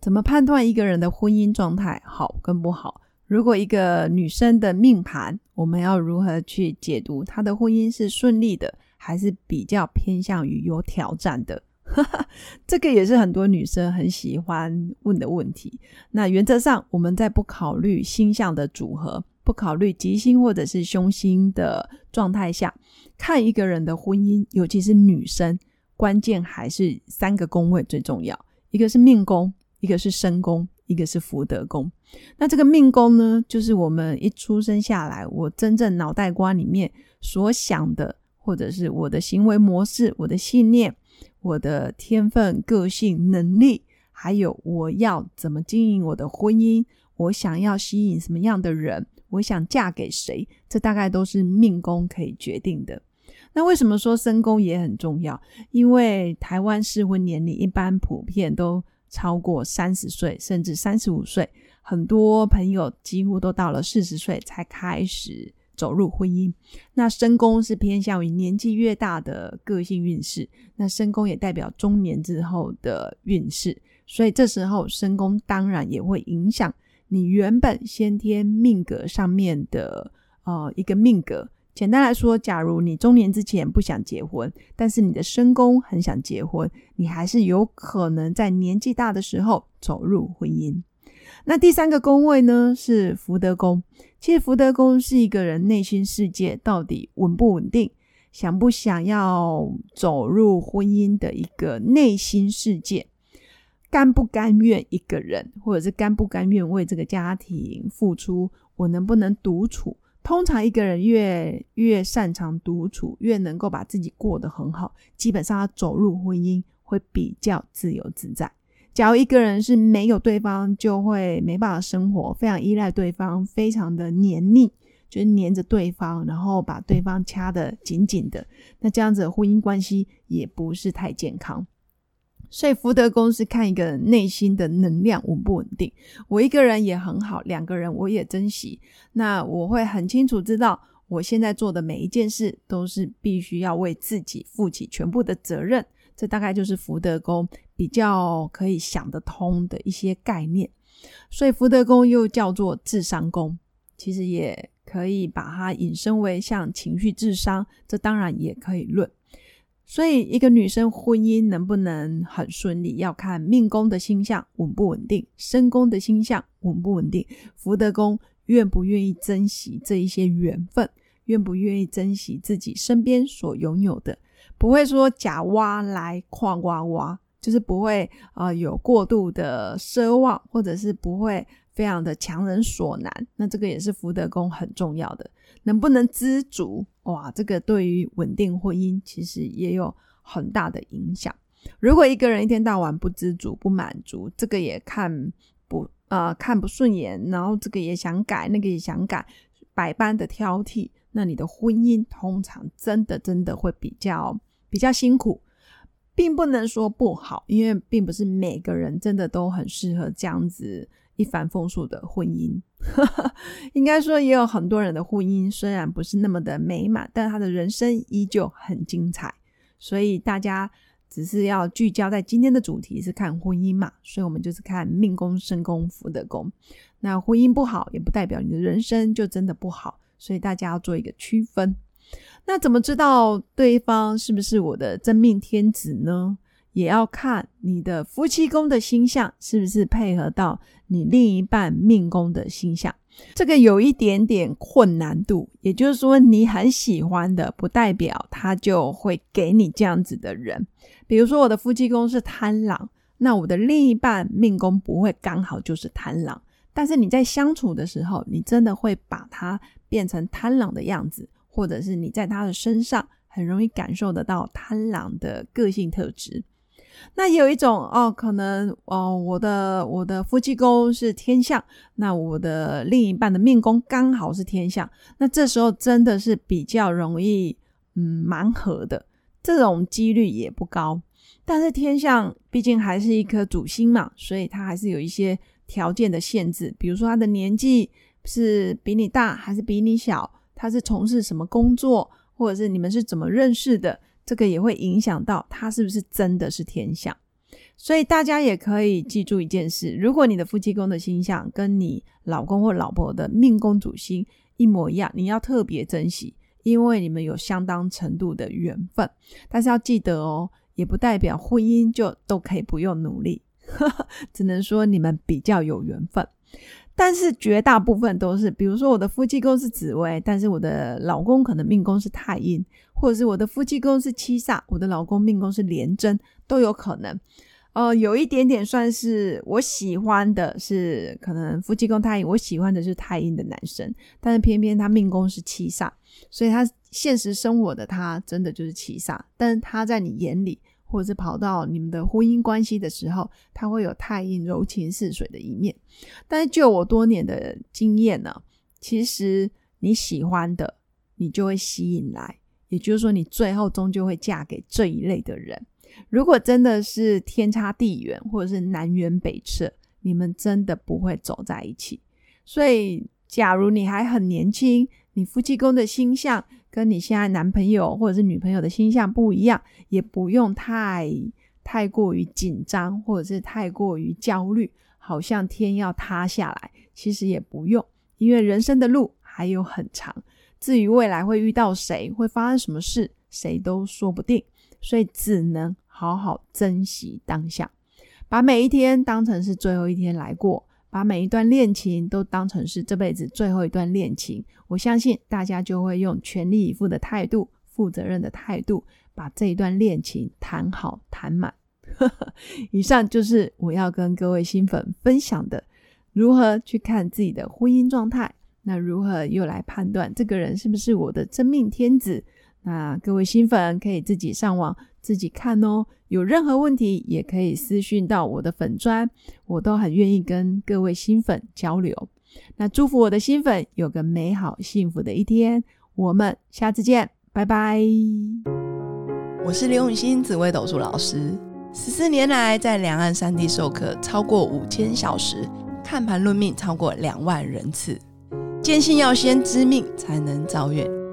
怎么判断一个人的婚姻状态好跟不好？如果一个女生的命盘，我们要如何去解读她的婚姻是顺利的，还是比较偏向于有挑战的？这个也是很多女生很喜欢问的问题。那原则上，我们在不考虑星象的组合、不考虑吉星或者是凶星的状态下，看一个人的婚姻，尤其是女生，关键还是三个宫位最重要，一个是命宫。一个是身宫，一个是福德宫。那这个命宫呢，就是我们一出生下来，我真正脑袋瓜里面所想的，或者是我的行为模式、我的信念、我的天分、个性、能力，还有我要怎么经营我的婚姻，我想要吸引什么样的人，我想嫁给谁，这大概都是命宫可以决定的。那为什么说身宫也很重要？因为台湾适婚年龄一般普遍都。超过三十岁，甚至三十五岁，很多朋友几乎都到了四十岁才开始走入婚姻。那身宫是偏向于年纪越大的个性运势，那身宫也代表中年之后的运势，所以这时候身宫当然也会影响你原本先天命格上面的呃一个命格。简单来说，假如你中年之前不想结婚，但是你的身宫很想结婚，你还是有可能在年纪大的时候走入婚姻。那第三个宫位呢是福德宫。其实福德宫是一个人内心世界到底稳不稳定，想不想要走入婚姻的一个内心世界，甘不甘愿一个人，或者是甘不甘愿为这个家庭付出，我能不能独处？通常一个人越越擅长独处，越能够把自己过得很好。基本上，他走入婚姻会比较自由自在。假如一个人是没有对方，就会没办法生活，非常依赖对方，非常的黏腻，就是黏着对方，然后把对方掐得紧紧的。那这样子婚姻关系也不是太健康。所以福德宫是看一个人内心的能量稳不稳定。我一个人也很好，两个人我也珍惜。那我会很清楚知道，我现在做的每一件事都是必须要为自己负起全部的责任。这大概就是福德宫比较可以想得通的一些概念。所以福德宫又叫做智商宫，其实也可以把它引申为像情绪智商，这当然也可以论。所以，一个女生婚姻能不能很顺利，要看命宫的星象稳不稳定，身宫的星象稳不稳定，福德宫愿不愿意珍惜这一些缘分，愿不愿意珍惜自己身边所拥有的，不会说假挖来矿挖挖，就是不会啊有过度的奢望，或者是不会非常的强人所难。那这个也是福德宫很重要的，能不能知足？哇，这个对于稳定婚姻其实也有很大的影响。如果一个人一天到晚不知足、不满足，这个也看不呃看不顺眼，然后这个也想改，那个也想改，百般的挑剔，那你的婚姻通常真的真的会比较比较辛苦，并不能说不好，因为并不是每个人真的都很适合这样子。一帆风顺的婚姻，应该说也有很多人的婚姻虽然不是那么的美满，但他的人生依旧很精彩。所以大家只是要聚焦在今天的主题是看婚姻嘛，所以我们就是看命宫、身宫、福德宫。那婚姻不好，也不代表你的人生就真的不好，所以大家要做一个区分。那怎么知道对方是不是我的真命天子呢？也要看你的夫妻宫的星象是不是配合到你另一半命宫的星象，这个有一点点困难度。也就是说，你很喜欢的，不代表他就会给你这样子的人。比如说，我的夫妻宫是贪狼，那我的另一半命宫不会刚好就是贪狼。但是你在相处的时候，你真的会把他变成贪狼的样子，或者是你在他的身上很容易感受得到贪狼的个性特质。那也有一种哦，可能哦，我的我的夫妻宫是天象，那我的另一半的命宫刚好是天象，那这时候真的是比较容易嗯蛮合的，这种几率也不高。但是天象毕竟还是一颗主星嘛，所以它还是有一些条件的限制，比如说他的年纪是比你大还是比你小，他是从事什么工作，或者是你们是怎么认识的。这个也会影响到他是不是真的是天象，所以大家也可以记住一件事：如果你的夫妻宫的星象跟你老公或老婆的命宫主星一模一样，你要特别珍惜，因为你们有相当程度的缘分。但是要记得哦，也不代表婚姻就都可以不用努力，只能说你们比较有缘分。但是绝大部分都是，比如说我的夫妻宫是紫薇，但是我的老公可能命宫是太阴，或者是我的夫妻宫是七煞，我的老公命宫是廉贞，都有可能。呃，有一点点算是我喜欢的是，可能夫妻宫太阴，我喜欢的是太阴的男生，但是偏偏他命宫是七煞，所以他现实生活的他真的就是七煞，但是他在你眼里。或者是跑到你们的婚姻关系的时候，他会有太阴柔情似水的一面。但是就我多年的经验呢，其实你喜欢的，你就会吸引来。也就是说，你最后终究会嫁给这一类的人。如果真的是天差地远，或者是南辕北辙，你们真的不会走在一起。所以，假如你还很年轻，你夫妻宫的星象。跟你现在男朋友或者是女朋友的星象不一样，也不用太太过于紧张，或者是太过于焦虑，好像天要塌下来。其实也不用，因为人生的路还有很长。至于未来会遇到谁，会发生什么事，谁都说不定。所以只能好好珍惜当下，把每一天当成是最后一天来过。把每一段恋情都当成是这辈子最后一段恋情，我相信大家就会用全力以赴的态度、负责任的态度，把这一段恋情谈好谈满。以上就是我要跟各位新粉分享的，如何去看自己的婚姻状态，那如何又来判断这个人是不是我的真命天子？那各位新粉可以自己上网自己看哦。有任何问题也可以私讯到我的粉砖，我都很愿意跟各位新粉交流。那祝福我的新粉有个美好幸福的一天，我们下次见，拜拜。我是刘永新紫微斗数老师，十四年来在两岸三地授课超过五千小时，看盘论命超过两万人次，坚信要先知命才能造运，